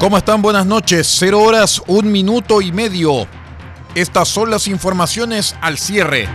¿Cómo están? Buenas noches. Cero horas, un minuto y medio. Estas son las informaciones al cierre.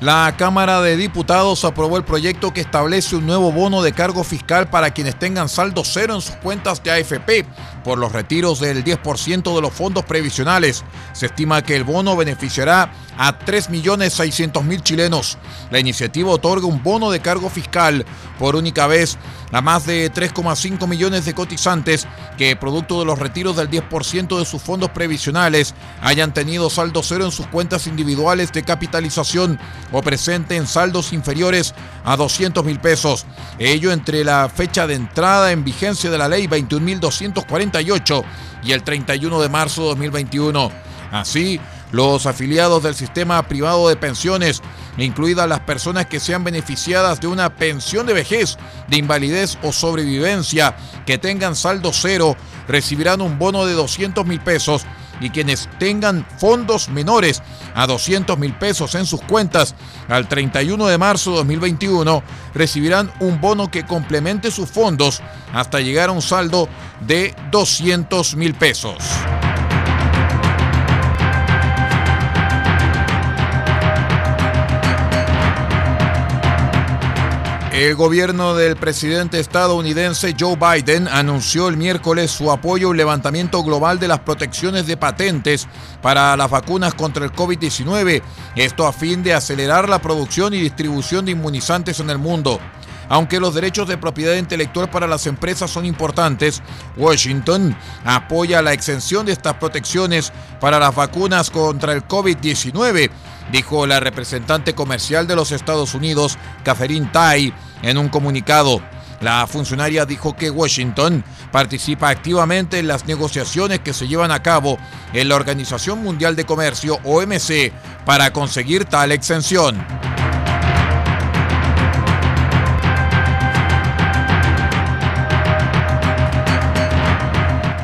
La Cámara de Diputados aprobó el proyecto que establece un nuevo bono de cargo fiscal para quienes tengan saldo cero en sus cuentas de AFP por los retiros del 10% de los fondos previsionales. Se estima que el bono beneficiará a 3.600.000 chilenos. La iniciativa otorga un bono de cargo fiscal por única vez a más de 3,5 millones de cotizantes que, producto de los retiros del 10% de sus fondos previsionales, hayan tenido saldo cero en sus cuentas individuales de capitalización o presenten saldos inferiores a 200 mil pesos. Ello entre la fecha de entrada en vigencia de la ley 21.248 y el 31 de marzo de 2021. Así, los afiliados del sistema privado de pensiones, incluidas las personas que sean beneficiadas de una pensión de vejez, de invalidez o sobrevivencia, que tengan saldo cero, recibirán un bono de 200 mil pesos y quienes tengan fondos menores a 200 mil pesos en sus cuentas al 31 de marzo de 2021 recibirán un bono que complemente sus fondos hasta llegar a un saldo de 200 mil pesos. El gobierno del presidente estadounidense Joe Biden anunció el miércoles su apoyo a un levantamiento global de las protecciones de patentes para las vacunas contra el COVID-19, esto a fin de acelerar la producción y distribución de inmunizantes en el mundo. Aunque los derechos de propiedad intelectual para las empresas son importantes, Washington apoya la exención de estas protecciones para las vacunas contra el COVID-19 dijo la representante comercial de los Estados Unidos, Catherine Tai, en un comunicado. La funcionaria dijo que Washington participa activamente en las negociaciones que se llevan a cabo en la Organización Mundial de Comercio, OMC, para conseguir tal exención.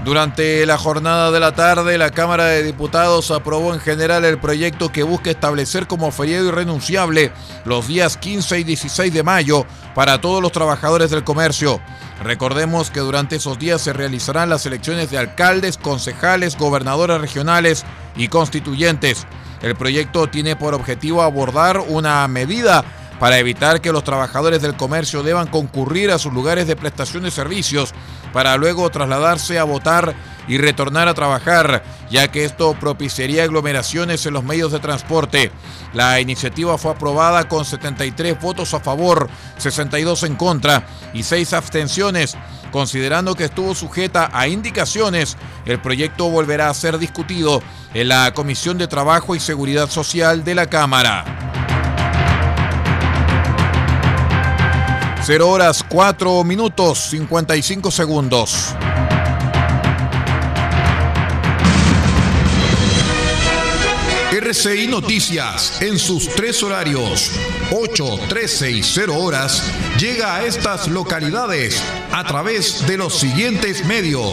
Durante la jornada de la tarde, la Cámara de Diputados aprobó en general el proyecto que busca establecer como feriado irrenunciable los días 15 y 16 de mayo para todos los trabajadores del comercio. Recordemos que durante esos días se realizarán las elecciones de alcaldes, concejales, gobernadores regionales y constituyentes. El proyecto tiene por objetivo abordar una medida para evitar que los trabajadores del comercio deban concurrir a sus lugares de prestación de servicios para luego trasladarse a votar y retornar a trabajar, ya que esto propiciaría aglomeraciones en los medios de transporte. La iniciativa fue aprobada con 73 votos a favor, 62 en contra y 6 abstenciones. Considerando que estuvo sujeta a indicaciones, el proyecto volverá a ser discutido en la Comisión de Trabajo y Seguridad Social de la Cámara. 0 horas 4 minutos 55 segundos. RCI Noticias en sus tres horarios, 8, 13 y 0 horas, llega a estas localidades a través de los siguientes medios.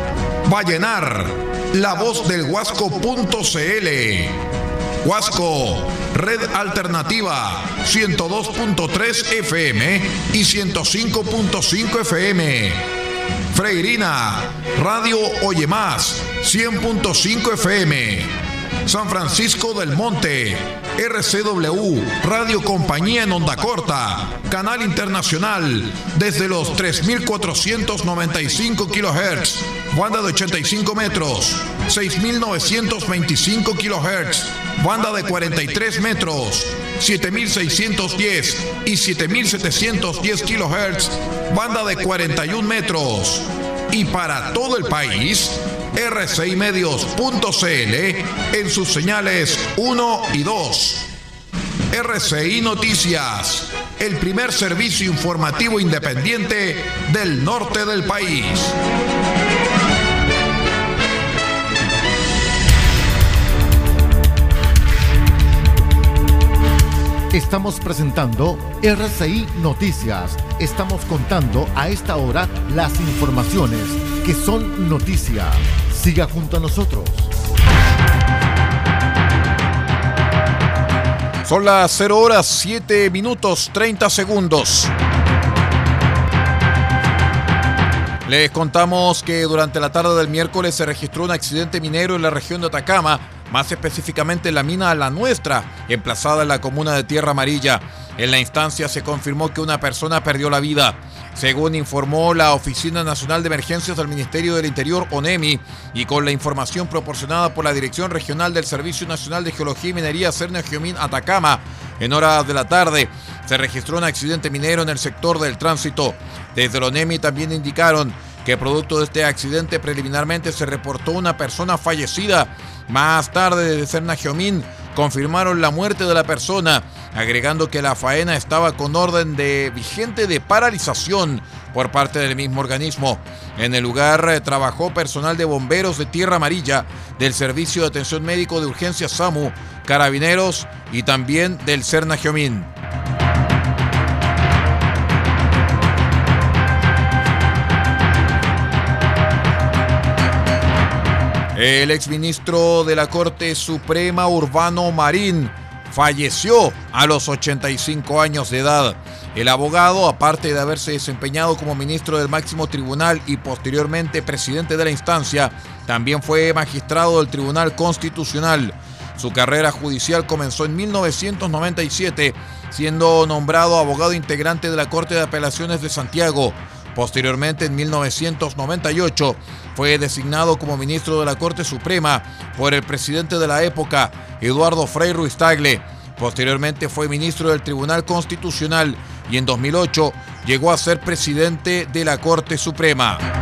Vallenar, La Voz del Huasco.cl. Huasco, Red Alternativa 102.3 FM y 105.5 FM. Freirina, Radio Oye Más, 100.5 FM. San Francisco del Monte, RCW, Radio Compañía en Onda Corta, Canal Internacional, desde los 3.495 kHz, banda de 85 metros, 6.925 kHz, banda de 43 metros, 7610 y 7710 kHz, banda de 41 metros. Y para todo el país, rcimedios.cl en sus señales 1 y 2. RCI Noticias, el primer servicio informativo independiente del norte del país. Estamos presentando RCI Noticias. Estamos contando a esta hora las informaciones que son noticia. Siga junto a nosotros. Son las 0 horas 7 minutos 30 segundos. Les contamos que durante la tarde del miércoles se registró un accidente minero en la región de Atacama más específicamente en la mina La Nuestra, emplazada en la comuna de Tierra Amarilla. En la instancia se confirmó que una persona perdió la vida. Según informó la Oficina Nacional de Emergencias del Ministerio del Interior, ONEMI, y con la información proporcionada por la Dirección Regional del Servicio Nacional de Geología y Minería Cerna Geomín Atacama, en horas de la tarde se registró un accidente minero en el sector del tránsito. Desde el ONEMI también indicaron que producto de este accidente preliminarmente se reportó una persona fallecida más tarde, desde Cerna Geomín confirmaron la muerte de la persona, agregando que la faena estaba con orden de vigente de paralización por parte del mismo organismo. En el lugar eh, trabajó personal de bomberos de Tierra Amarilla, del Servicio de Atención Médico de Urgencia SAMU, carabineros y también del Cerna Geomín. El exministro de la Corte Suprema, Urbano Marín, falleció a los 85 años de edad. El abogado, aparte de haberse desempeñado como ministro del máximo tribunal y posteriormente presidente de la instancia, también fue magistrado del Tribunal Constitucional. Su carrera judicial comenzó en 1997, siendo nombrado abogado integrante de la Corte de Apelaciones de Santiago. Posteriormente, en 1998, fue designado como ministro de la Corte Suprema por el presidente de la época, Eduardo Frei Ruiz Tagle. Posteriormente fue ministro del Tribunal Constitucional y en 2008 llegó a ser presidente de la Corte Suprema.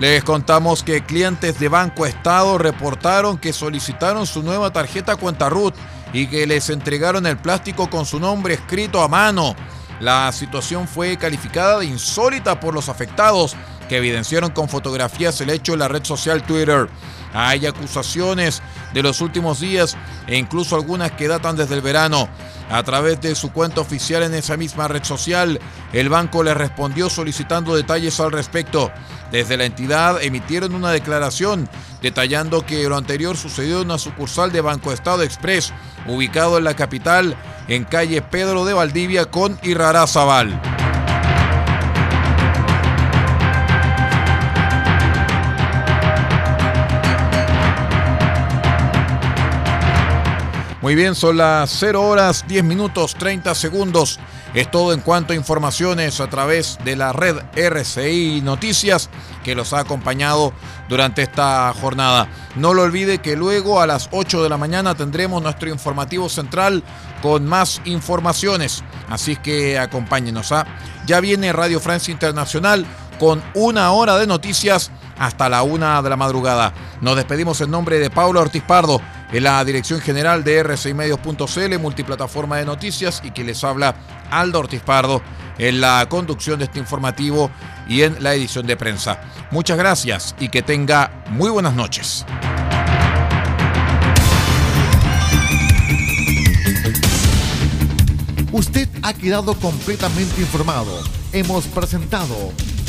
Les contamos que clientes de Banco Estado reportaron que solicitaron su nueva tarjeta cuenta RUT y que les entregaron el plástico con su nombre escrito a mano. La situación fue calificada de insólita por los afectados, que evidenciaron con fotografías el hecho en la red social Twitter. Hay acusaciones de los últimos días e incluso algunas que datan desde el verano. A través de su cuenta oficial en esa misma red social, el banco le respondió solicitando detalles al respecto. Desde la entidad emitieron una declaración detallando que lo anterior sucedió en una sucursal de Banco Estado Express, ubicado en la capital, en calle Pedro de Valdivia con Irrarazabal. Muy bien, son las 0 horas 10 minutos 30 segundos. Es todo en cuanto a informaciones a través de la red RCI Noticias que los ha acompañado durante esta jornada. No lo olvide que luego a las 8 de la mañana tendremos nuestro informativo central con más informaciones. Así que acompáñenos. ¿ah? Ya viene Radio Francia Internacional con una hora de noticias hasta la una de la madrugada. Nos despedimos en nombre de Paula Ortiz Pardo, en la dirección general de r6medios.cl, multiplataforma de noticias, y que les habla Aldo Ortiz Pardo en la conducción de este informativo y en la edición de prensa. Muchas gracias y que tenga muy buenas noches. Usted ha quedado completamente informado. Hemos presentado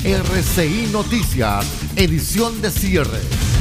RCI Noticias, edición de cierre.